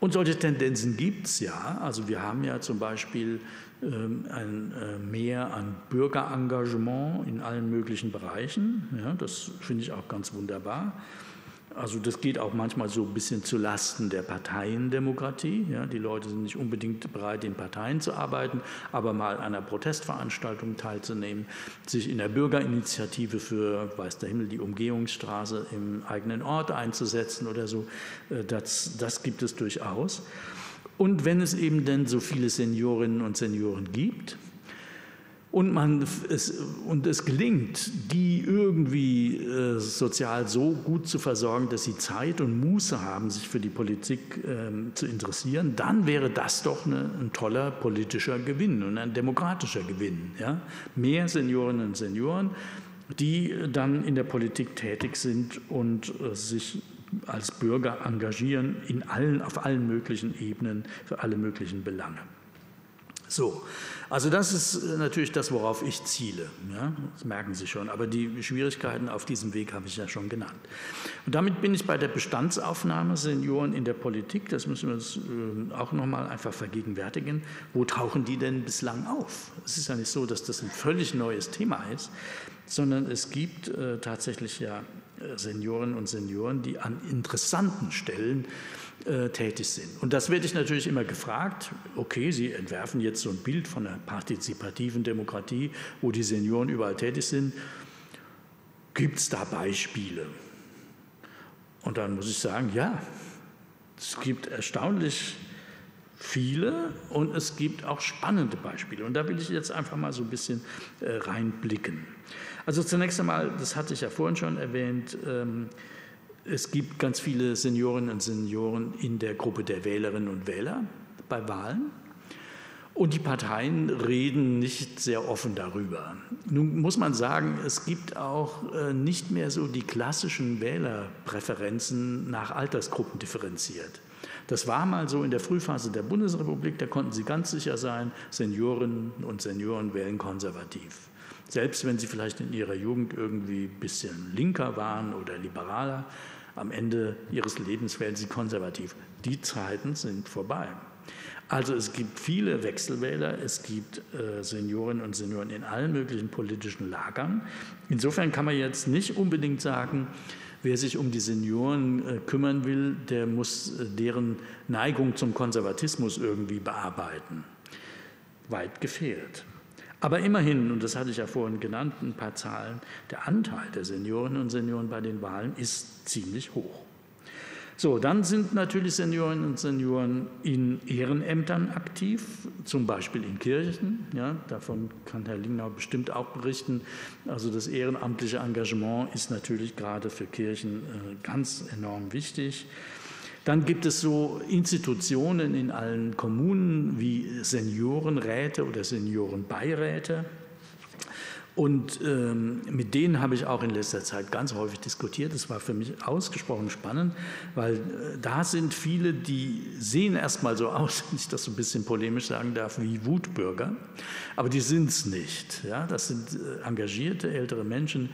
Und solche Tendenzen gibt es ja. Also wir haben ja zum Beispiel ähm, ein äh, Mehr an Bürgerengagement in allen möglichen Bereichen. Ja, das finde ich auch ganz wunderbar. Also das geht auch manchmal so ein bisschen zu Lasten der Parteiendemokratie. Ja, die Leute sind nicht unbedingt bereit, in Parteien zu arbeiten, aber mal an einer Protestveranstaltung teilzunehmen, sich in der Bürgerinitiative für, weiß der Himmel, die Umgehungsstraße im eigenen Ort einzusetzen oder so, äh, das, das gibt es durchaus. Und wenn es eben denn so viele Seniorinnen und Senioren gibt und, man es, und es gelingt, die irgendwie äh, sozial so gut zu versorgen, dass sie Zeit und Muße haben, sich für die Politik äh, zu interessieren, dann wäre das doch eine, ein toller politischer Gewinn und ein demokratischer Gewinn. Ja? Mehr Seniorinnen und Senioren, die dann in der Politik tätig sind und äh, sich als Bürger engagieren in allen, auf allen möglichen Ebenen für alle möglichen Belange. So, also das ist äh, natürlich das, worauf ich ziele. Ja? Das merken Sie schon. Aber die Schwierigkeiten auf diesem Weg habe ich ja schon genannt. Und damit bin ich bei der Bestandsaufnahme Senioren in der Politik. Das müssen wir uns äh, auch nochmal einfach vergegenwärtigen. Wo tauchen die denn bislang auf? Es ist ja nicht so, dass das ein völlig neues Thema ist, sondern es gibt äh, tatsächlich ja Senioren und Senioren, die an interessanten Stellen äh, tätig sind. Und das werde ich natürlich immer gefragt. Okay, Sie entwerfen jetzt so ein Bild von einer partizipativen Demokratie, wo die Senioren überall tätig sind. Gibt es da Beispiele? Und dann muss ich sagen, ja, es gibt erstaunlich viele und es gibt auch spannende Beispiele. Und da will ich jetzt einfach mal so ein bisschen äh, reinblicken. Also zunächst einmal, das hatte ich ja vorhin schon erwähnt, ähm, es gibt ganz viele Seniorinnen und Senioren in der Gruppe der Wählerinnen und Wähler bei Wahlen. Und die Parteien reden nicht sehr offen darüber. Nun muss man sagen, es gibt auch äh, nicht mehr so die klassischen Wählerpräferenzen nach Altersgruppen differenziert. Das war mal so in der Frühphase der Bundesrepublik, da konnten Sie ganz sicher sein, Seniorinnen und Senioren wählen konservativ. Selbst wenn sie vielleicht in ihrer Jugend irgendwie ein bisschen linker waren oder liberaler, am Ende ihres Lebens werden sie konservativ. Die Zeiten sind vorbei. Also es gibt viele Wechselwähler, es gibt äh, Seniorinnen und Senioren in allen möglichen politischen Lagern. Insofern kann man jetzt nicht unbedingt sagen, wer sich um die Senioren äh, kümmern will, der muss äh, deren Neigung zum Konservatismus irgendwie bearbeiten. Weit gefehlt. Aber immerhin, und das hatte ich ja vorhin genannt, ein paar Zahlen, der Anteil der Seniorinnen und Senioren bei den Wahlen ist ziemlich hoch. So, dann sind natürlich Seniorinnen und Senioren in Ehrenämtern aktiv, zum Beispiel in Kirchen. Ja, davon kann Herr Lingnau bestimmt auch berichten. Also das ehrenamtliche Engagement ist natürlich gerade für Kirchen äh, ganz enorm wichtig. Dann gibt es so Institutionen in allen Kommunen wie Seniorenräte oder Seniorenbeiräte. Und ähm, mit denen habe ich auch in letzter Zeit ganz häufig diskutiert. Das war für mich ausgesprochen spannend, weil äh, da sind viele, die sehen erstmal so aus, wenn ich das so ein bisschen polemisch sagen darf, wie Wutbürger, aber die sind es nicht. Ja? Das sind äh, engagierte ältere Menschen,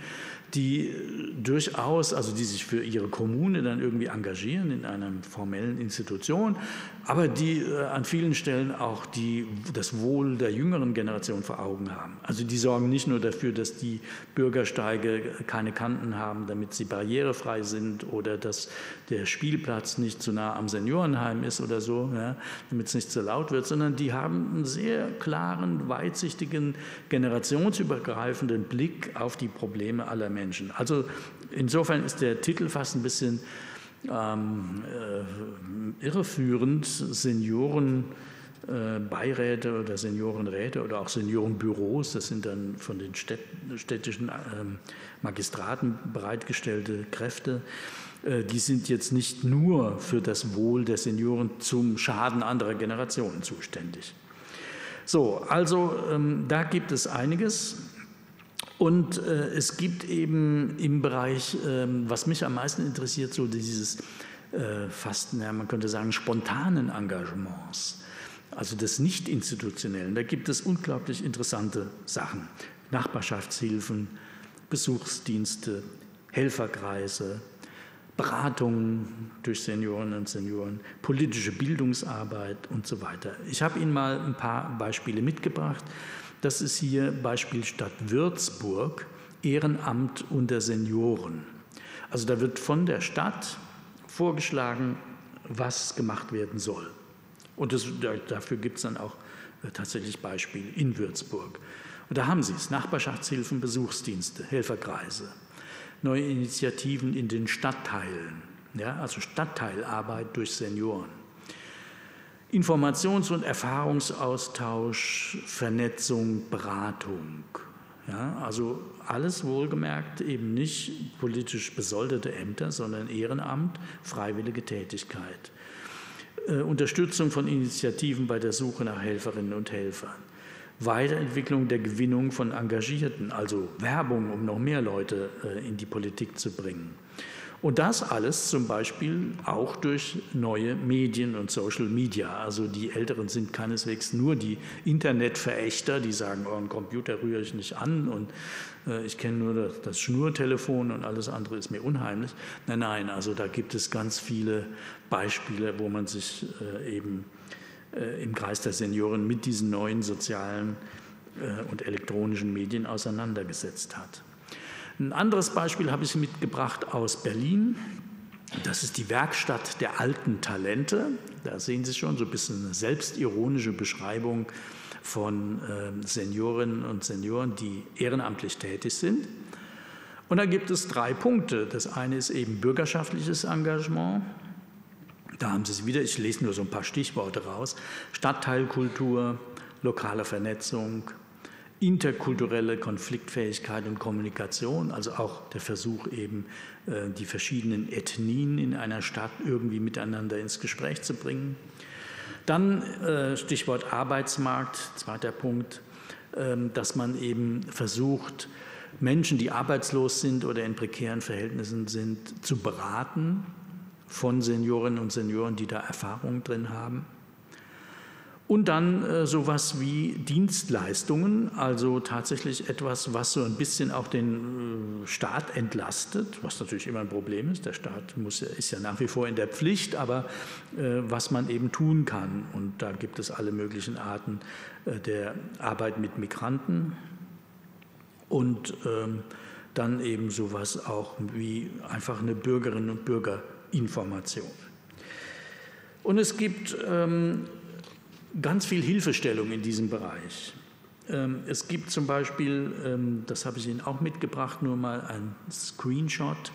die durchaus, also die sich für ihre Kommune dann irgendwie engagieren in einer formellen Institution, aber die äh, an vielen Stellen auch die, das Wohl der jüngeren Generation vor Augen haben. Also die sorgen nicht nur dafür, dass die Bürgersteige keine Kanten haben, damit sie barrierefrei sind oder dass der Spielplatz nicht zu nah am Seniorenheim ist oder so, ja, damit es nicht zu laut wird, sondern die haben einen sehr klaren, weitsichtigen, generationsübergreifenden Blick auf die Probleme aller Menschen. Also insofern ist der Titel fast ein bisschen ähm, äh, irreführend. Senioren. Äh, oder Seniorenräte oder auch Seniorenbüros, das sind dann von den städtischen ähm, Magistraten bereitgestellte Kräfte, äh, die sind jetzt nicht nur für das Wohl der Senioren zum Schaden anderer Generationen zuständig. So, also ähm, da gibt es einiges. Und äh, es gibt eben im Bereich, äh, was mich am meisten interessiert, so dieses äh, fast, ja, man könnte sagen, spontanen Engagements, also des nicht-institutionellen. Da gibt es unglaublich interessante Sachen. Nachbarschaftshilfen, Besuchsdienste, Helferkreise, Beratungen durch Seniorinnen und Senioren, politische Bildungsarbeit und so weiter. Ich habe Ihnen mal ein paar Beispiele mitgebracht. Das ist hier Beispiel Stadt Würzburg, Ehrenamt unter Senioren. Also da wird von der Stadt vorgeschlagen, was gemacht werden soll. Und das, dafür gibt es dann auch äh, tatsächlich Beispiele in Würzburg. Und da haben Sie es, Nachbarschaftshilfen, Besuchsdienste, Helferkreise, neue Initiativen in den Stadtteilen, ja, also Stadtteilarbeit durch Senioren. Informations- und Erfahrungsaustausch, Vernetzung, Beratung. Ja, also alles wohlgemerkt eben nicht politisch besoldete Ämter, sondern Ehrenamt, freiwillige Tätigkeit. Äh, Unterstützung von Initiativen bei der Suche nach Helferinnen und Helfern. Weiterentwicklung der Gewinnung von Engagierten, also Werbung, um noch mehr Leute äh, in die Politik zu bringen. Und das alles zum Beispiel auch durch neue Medien und Social Media. Also die Älteren sind keineswegs nur die Internetverächter, die sagen, oh, einen Computer rühre ich nicht an und äh, ich kenne nur das, das Schnurtelefon und alles andere ist mir unheimlich. Nein, nein, also da gibt es ganz viele Beispiele, wo man sich äh, eben äh, im Kreis der Senioren mit diesen neuen sozialen äh, und elektronischen Medien auseinandergesetzt hat. Ein anderes Beispiel habe ich mitgebracht aus Berlin. Das ist die Werkstatt der alten Talente. Da sehen Sie schon so ein bisschen eine selbstironische Beschreibung von äh, Seniorinnen und Senioren, die ehrenamtlich tätig sind. Und da gibt es drei Punkte. Das eine ist eben bürgerschaftliches Engagement. Da haben Sie es wieder, ich lese nur so ein paar Stichworte raus. Stadtteilkultur, lokale Vernetzung, interkulturelle Konfliktfähigkeit und Kommunikation, also auch der Versuch eben, äh, die verschiedenen Ethnien in einer Stadt irgendwie miteinander ins Gespräch zu bringen. Dann äh, Stichwort Arbeitsmarkt, zweiter Punkt, ähm, dass man eben versucht, Menschen, die arbeitslos sind oder in prekären Verhältnissen sind, zu beraten von Seniorinnen und Senioren, die da Erfahrung drin haben. Und dann äh, sowas wie Dienstleistungen, also tatsächlich etwas, was so ein bisschen auch den äh, Staat entlastet, was natürlich immer ein Problem ist. Der Staat muss, ist ja nach wie vor in der Pflicht, aber äh, was man eben tun kann. Und da gibt es alle möglichen Arten äh, der Arbeit mit Migranten und ähm, dann eben sowas auch wie einfach eine Bürgerinnen und Bürgerinformation. Und es gibt ähm, ganz viel Hilfestellung in diesem Bereich. Ähm, es gibt zum Beispiel, ähm, das habe ich Ihnen auch mitgebracht, nur mal ein Screenshot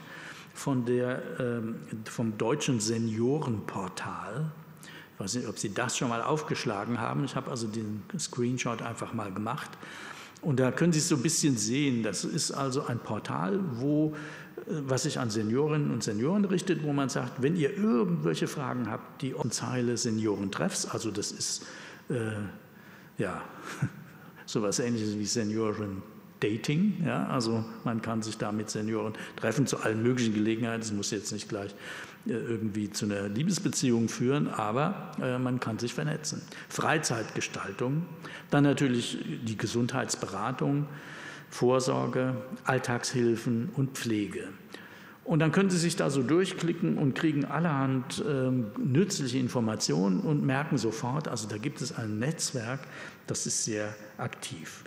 von der, ähm, vom deutschen Seniorenportal. Ich weiß nicht, ob Sie das schon mal aufgeschlagen haben. Ich habe also den Screenshot einfach mal gemacht. Und da können Sie es so ein bisschen sehen. Das ist also ein Portal, wo was sich an Seniorinnen und Senioren richtet, wo man sagt, wenn ihr irgendwelche Fragen habt, die Zeile Seniorentreffs, also das ist äh, ja sowas ähnliches wie Senioren Dating. Ja? Also man kann sich da mit Senioren treffen zu allen möglichen Gelegenheiten. Es muss jetzt nicht gleich äh, irgendwie zu einer Liebesbeziehung führen, aber äh, man kann sich vernetzen. Freizeitgestaltung, dann natürlich die Gesundheitsberatung, Vorsorge, Alltagshilfen und Pflege. Und dann können Sie sich da so durchklicken und kriegen allerhand äh, nützliche Informationen und merken sofort, also da gibt es ein Netzwerk, das ist sehr aktiv.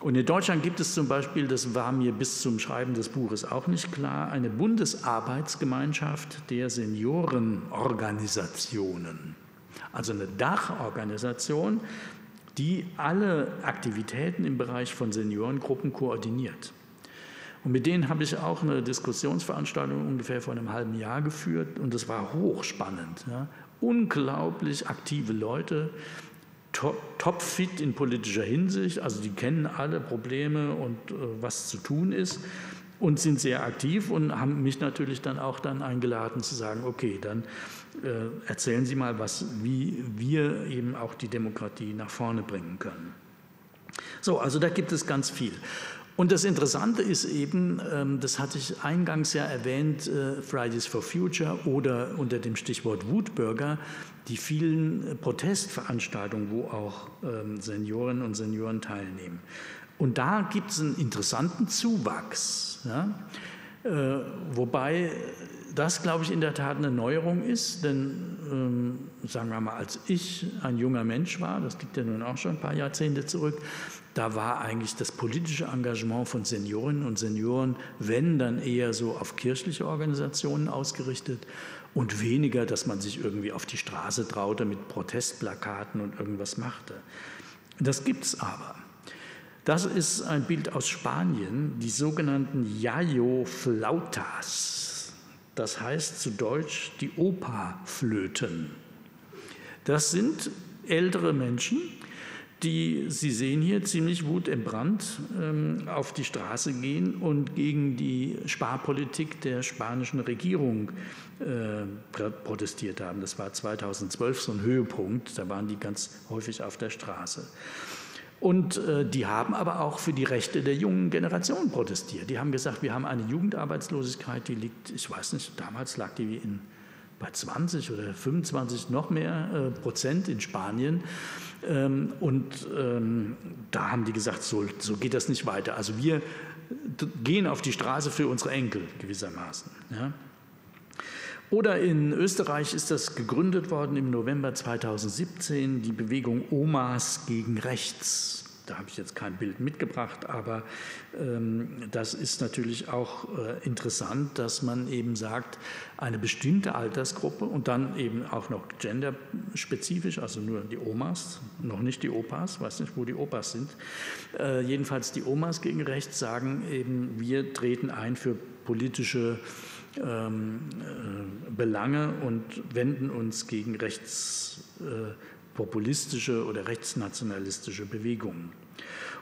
Und in Deutschland gibt es zum Beispiel, das war mir bis zum Schreiben des Buches auch nicht klar, eine Bundesarbeitsgemeinschaft der Seniorenorganisationen. Also eine Dachorganisation, die alle Aktivitäten im Bereich von Seniorengruppen koordiniert. Und mit denen habe ich auch eine Diskussionsveranstaltung ungefähr vor einem halben Jahr geführt und das war hochspannend. Ja. Unglaublich aktive Leute, topfit in politischer Hinsicht, also die kennen alle Probleme und äh, was zu tun ist und sind sehr aktiv und haben mich natürlich dann auch dann eingeladen zu sagen, okay, dann äh, erzählen Sie mal, was, wie wir eben auch die Demokratie nach vorne bringen können. So, also da gibt es ganz viel. Und das Interessante ist eben, ähm, das hatte ich eingangs ja erwähnt, äh, Fridays for Future oder unter dem Stichwort Wutbürger, die vielen äh, Protestveranstaltungen, wo auch ähm, Senioren und Senioren teilnehmen. Und da gibt es einen interessanten Zuwachs. Ja? Wobei das, glaube ich, in der Tat eine Neuerung ist, denn ähm, sagen wir mal, als ich ein junger Mensch war, das liegt ja nun auch schon ein paar Jahrzehnte zurück, da war eigentlich das politische Engagement von Seniorinnen und Senioren, wenn dann eher so auf kirchliche Organisationen ausgerichtet und weniger, dass man sich irgendwie auf die Straße traute mit Protestplakaten und irgendwas machte. Das gibt es aber. Das ist ein Bild aus Spanien, die sogenannten Yayo Flautas. Das heißt zu Deutsch die Operflöten. Das sind ältere Menschen, die, Sie sehen hier, ziemlich wutentbrannt ähm, auf die Straße gehen und gegen die Sparpolitik der spanischen Regierung äh, protestiert haben. Das war 2012 so ein Höhepunkt, da waren die ganz häufig auf der Straße. Und äh, die haben aber auch für die Rechte der jungen Generation protestiert. Die haben gesagt, wir haben eine Jugendarbeitslosigkeit, die liegt, ich weiß nicht, damals lag die in, bei 20 oder 25 noch mehr äh, Prozent in Spanien. Ähm, und ähm, da haben die gesagt, so, so geht das nicht weiter. Also wir gehen auf die Straße für unsere Enkel gewissermaßen. Ja. Oder in Österreich ist das gegründet worden im November 2017, die Bewegung Omas gegen Rechts da habe ich jetzt kein Bild mitgebracht, aber ähm, das ist natürlich auch äh, interessant, dass man eben sagt, eine bestimmte Altersgruppe und dann eben auch noch genderspezifisch, also nur die Omas, noch nicht die Opas, weiß nicht, wo die Opas sind. Äh, jedenfalls die Omas gegen rechts sagen eben, wir treten ein für politische äh, Belange und wenden uns gegen rechts. Äh, oder rechtsnationalistische Bewegungen.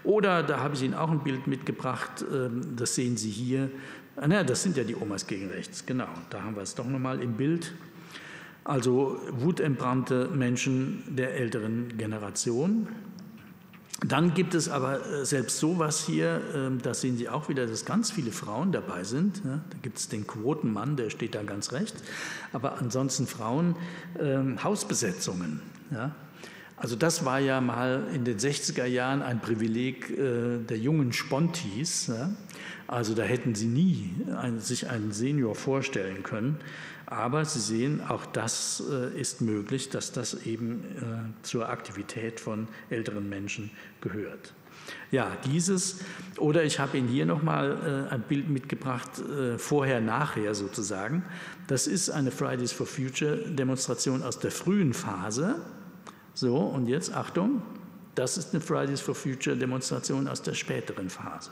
Oder, da habe ich Ihnen auch ein Bild mitgebracht, ähm, das sehen Sie hier. Ah, na, das sind ja die Omas gegen rechts, genau. Da haben wir es doch nochmal im Bild. Also wutentbrannte Menschen der älteren Generation. Dann gibt es aber äh, selbst sowas hier, ähm, da sehen Sie auch wieder, dass ganz viele Frauen dabei sind. Da gibt es den Quotenmann, der steht da ganz rechts. Aber ansonsten Frauen, ähm, Hausbesetzungen. Also das war ja mal in den 60er Jahren ein Privileg äh, der jungen Spontis. Also da hätten sie nie sich einen Senior vorstellen können. Aber Sie sehen, auch das äh, ist möglich, dass das eben äh, zur Aktivität von älteren Menschen gehört. Ja, dieses, oder ich habe Ihnen hier nochmal äh, ein Bild mitgebracht, vorher, nachher sozusagen. Das ist eine Fridays for Future Demonstration aus der frühen Phase. So, und jetzt Achtung, das ist eine Fridays for Future Demonstration aus der späteren Phase.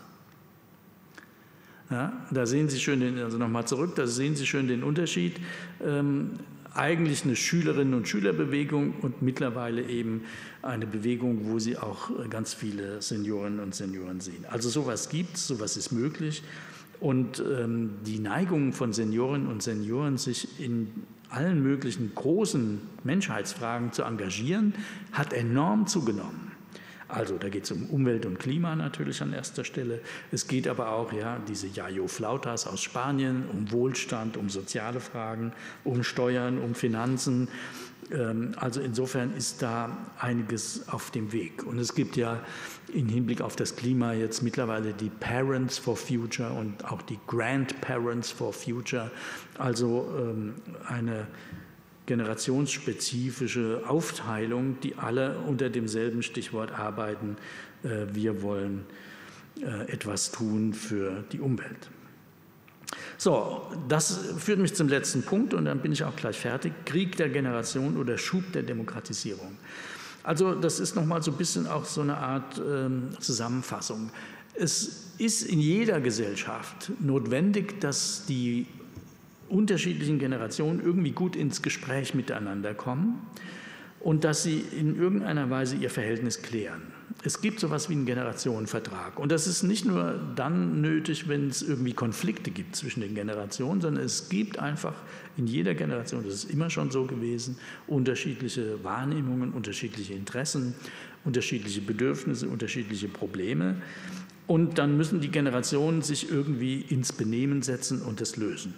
Ja, da sehen Sie schön den, also nochmal zurück, da sehen Sie schön den Unterschied. Ähm, eigentlich eine Schülerinnen- und Schülerbewegung und mittlerweile eben eine Bewegung, wo Sie auch ganz viele Seniorinnen und Senioren sehen. Also sowas gibt es, sowas ist möglich. Und ähm, die Neigung von Seniorinnen und Senioren, sich in allen möglichen großen Menschheitsfragen zu engagieren, hat enorm zugenommen. Also da geht es um Umwelt und Klima natürlich an erster Stelle. Es geht aber auch, ja, diese Yayo Flautas aus Spanien, um Wohlstand, um soziale Fragen, um Steuern, um Finanzen. Ähm, also insofern ist da einiges auf dem Weg. Und es gibt ja im Hinblick auf das Klima jetzt mittlerweile die Parents for Future und auch die Grandparents for Future, also ähm, eine generationsspezifische Aufteilung, die alle unter demselben Stichwort arbeiten. Äh, wir wollen äh, etwas tun für die Umwelt. So, das führt mich zum letzten Punkt und dann bin ich auch gleich fertig. Krieg der Generation oder Schub der Demokratisierung. Also das ist nochmal so ein bisschen auch so eine Art ähm, Zusammenfassung. Es ist in jeder Gesellschaft notwendig, dass die unterschiedlichen Generationen irgendwie gut ins Gespräch miteinander kommen und dass sie in irgendeiner Weise ihr Verhältnis klären. Es gibt so etwas wie einen Generationenvertrag. Und das ist nicht nur dann nötig, wenn es irgendwie Konflikte gibt zwischen den Generationen, sondern es gibt einfach in jeder Generation, das ist immer schon so gewesen, unterschiedliche Wahrnehmungen, unterschiedliche Interessen, unterschiedliche Bedürfnisse, unterschiedliche Probleme. Und dann müssen die Generationen sich irgendwie ins Benehmen setzen und das lösen.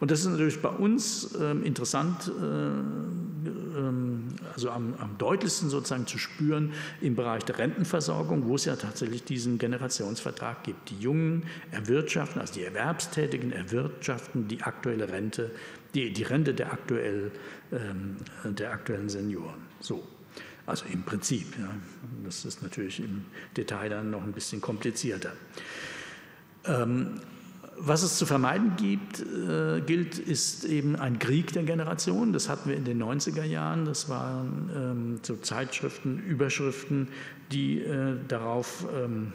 Und das ist natürlich bei uns äh, interessant, äh, äh, also am, am, deutlichsten sozusagen zu spüren im Bereich der Rentenversorgung, wo es ja tatsächlich diesen Generationsvertrag gibt. Die Jungen erwirtschaften, also die Erwerbstätigen erwirtschaften die aktuelle Rente, die, die Rente der, aktuell, ähm, der aktuellen Senioren. So. Also im Prinzip. Ja. Das ist natürlich im Detail dann noch ein bisschen komplizierter. Ähm, was es zu vermeiden gibt, äh, gilt, ist eben ein Krieg der Generation. Das hatten wir in den 90er Jahren. Das waren ähm, so Zeitschriften, Überschriften, die äh, darauf ähm,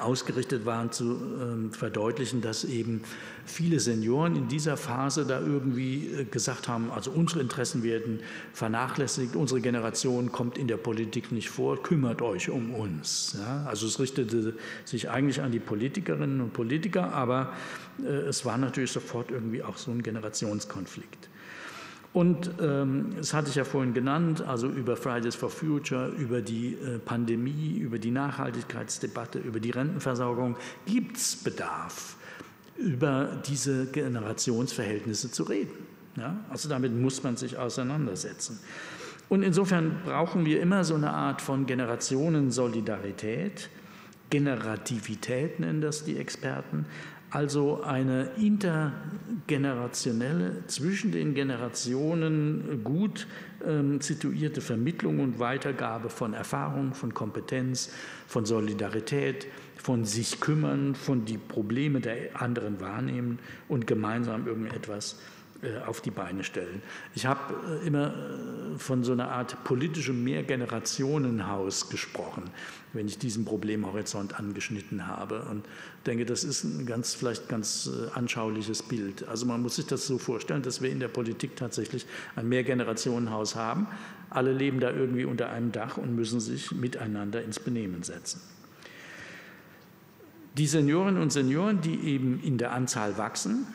ausgerichtet waren, zu äh, verdeutlichen, dass eben viele Senioren in dieser Phase da irgendwie äh, gesagt haben, also unsere Interessen werden vernachlässigt, unsere Generation kommt in der Politik nicht vor, kümmert euch um uns. Ja? Also es richtete sich eigentlich an die Politikerinnen und Politiker, aber äh, es war natürlich sofort irgendwie auch so ein Generationskonflikt. Und ähm, das hatte ich ja vorhin genannt, also über Fridays for Future, über die äh, Pandemie, über die Nachhaltigkeitsdebatte, über die Rentenversorgung gibt es Bedarf, über diese Generationsverhältnisse zu reden. Ja? Also damit muss man sich auseinandersetzen. Und insofern brauchen wir immer so eine Art von Generationensolidarität, Generativität nennen das die Experten, also eine intergenerationelle, zwischen den Generationen gut ähm, situierte Vermittlung und Weitergabe von Erfahrung, von Kompetenz, von Solidarität, von sich kümmern, von die Probleme der anderen wahrnehmen und gemeinsam irgendetwas auf die Beine stellen. Ich habe äh, immer äh, von so einer Art politischem Mehrgenerationenhaus gesprochen, wenn ich diesen Problemhorizont angeschnitten habe und denke, das ist ein ganz vielleicht ganz anschauliches Bild. Also man muss sich das so vorstellen, dass wir in der Politik tatsächlich ein Mehrgenerationenhaus haben. Alle leben da irgendwie unter einem Dach und müssen sich miteinander ins Benehmen setzen. Die Seniorinnen und Senioren, die eben in der Anzahl wachsen,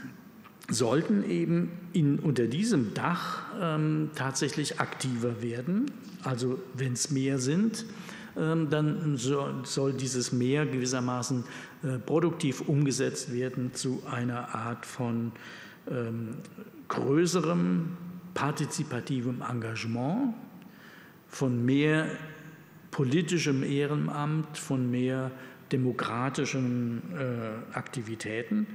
sollten eben in, unter diesem Dach ähm, tatsächlich aktiver werden. Also wenn es mehr sind, ähm, dann so, soll dieses Mehr gewissermaßen äh, produktiv umgesetzt werden zu einer Art von ähm, größerem partizipativem Engagement, von mehr politischem Ehrenamt, von mehr demokratischen äh, Aktivitäten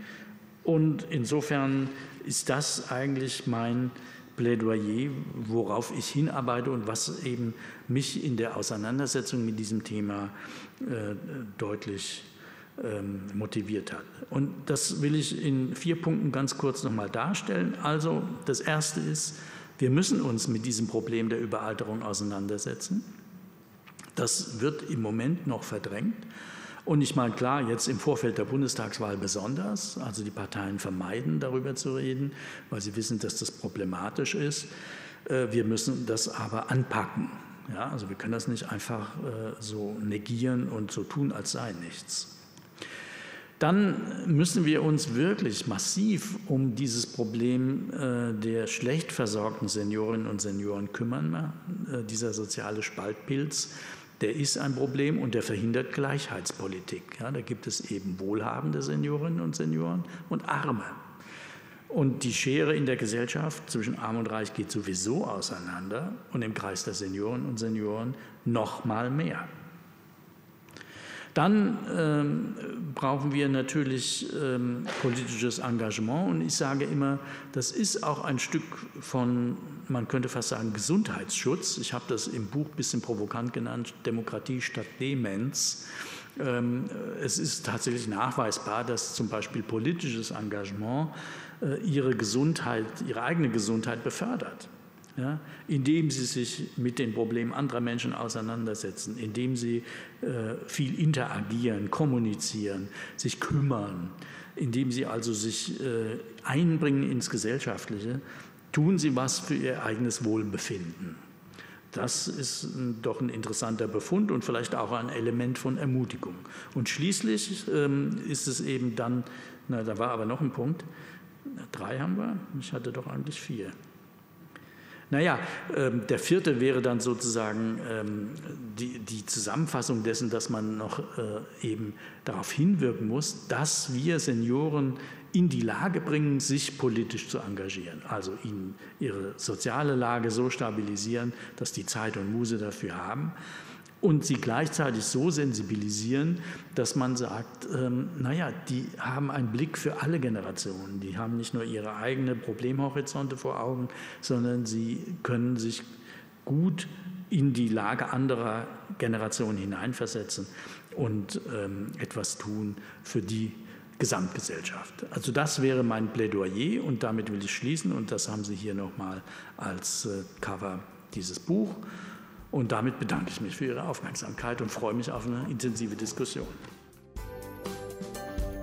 und insofern ist das eigentlich mein Plädoyer, worauf ich hinarbeite und was eben mich in der Auseinandersetzung mit diesem Thema äh, deutlich ähm, motiviert hat. Und das will ich in vier Punkten ganz kurz nochmal darstellen. Also das Erste ist, wir müssen uns mit diesem Problem der Überalterung auseinandersetzen. Das wird im Moment noch verdrängt. Und ich meine, klar, jetzt im Vorfeld der Bundestagswahl besonders. Also die Parteien vermeiden, darüber zu reden, weil sie wissen, dass das problematisch ist. Äh, wir müssen das aber anpacken. Ja, also wir können das nicht einfach äh, so negieren und so tun, als sei nichts. Dann müssen wir uns wirklich massiv um dieses Problem äh, der schlecht versorgten Seniorinnen und Senioren kümmern, dieser soziale Spaltpilz der ist ein Problem und der verhindert Gleichheitspolitik. Ja, da gibt es eben wohlhabende Seniorinnen und Senioren und Arme. Und die Schere in der Gesellschaft zwischen Arm und Reich geht sowieso auseinander und im Kreis der Senioren und Senioren noch mal mehr. Dann ähm, brauchen wir natürlich ähm, politisches Engagement und ich sage immer, das ist auch ein Stück von, man könnte fast sagen, Gesundheitsschutz. Ich habe das im Buch ein bisschen provokant genannt, Demokratie statt Demenz. Ähm, es ist tatsächlich nachweisbar, dass zum Beispiel politisches Engagement äh, ihre Gesundheit, ihre eigene Gesundheit befördert ja, indem sie sich mit den Problemen anderer Menschen auseinandersetzen, indem sie äh, viel interagieren, kommunizieren, sich kümmern, indem sie also sich äh, einbringen ins Gesellschaftliche, tun sie was für ihr eigenes Wohlbefinden. Das ist doch ein interessanter Befund und vielleicht auch ein Element von Ermutigung. Und schließlich ähm, ist es eben dann, na, da war aber noch ein Punkt, drei haben wir, ich hatte doch eigentlich vier. Naja, ähm, der vierte wäre dann sozusagen ähm, die, die, Zusammenfassung dessen, dass man noch äh, eben darauf hinwirken muss, dass wir Senioren in die Lage bringen, sich politisch zu engagieren. Also ihnen ihre soziale Lage so stabilisieren, dass die Zeit und Muse dafür haben und sie gleichzeitig so sensibilisieren, dass man sagt, ähm, naja, die haben einen Blick für alle Generationen. Die haben nicht nur ihre eigene Problemhorizonte vor Augen, sondern sie können sich gut in die Lage anderer Generationen hineinversetzen und ähm, etwas tun für die Gesamtgesellschaft. Also das wäre mein Plädoyer und damit will ich schließen und das haben Sie hier nochmal als äh, Cover dieses Buch. Und damit bedanke ich mich für Ihre Aufmerksamkeit und freue mich auf eine intensive Diskussion.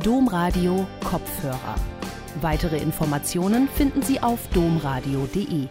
Domradio Kopfhörer. Weitere Informationen finden Sie auf domradio.de.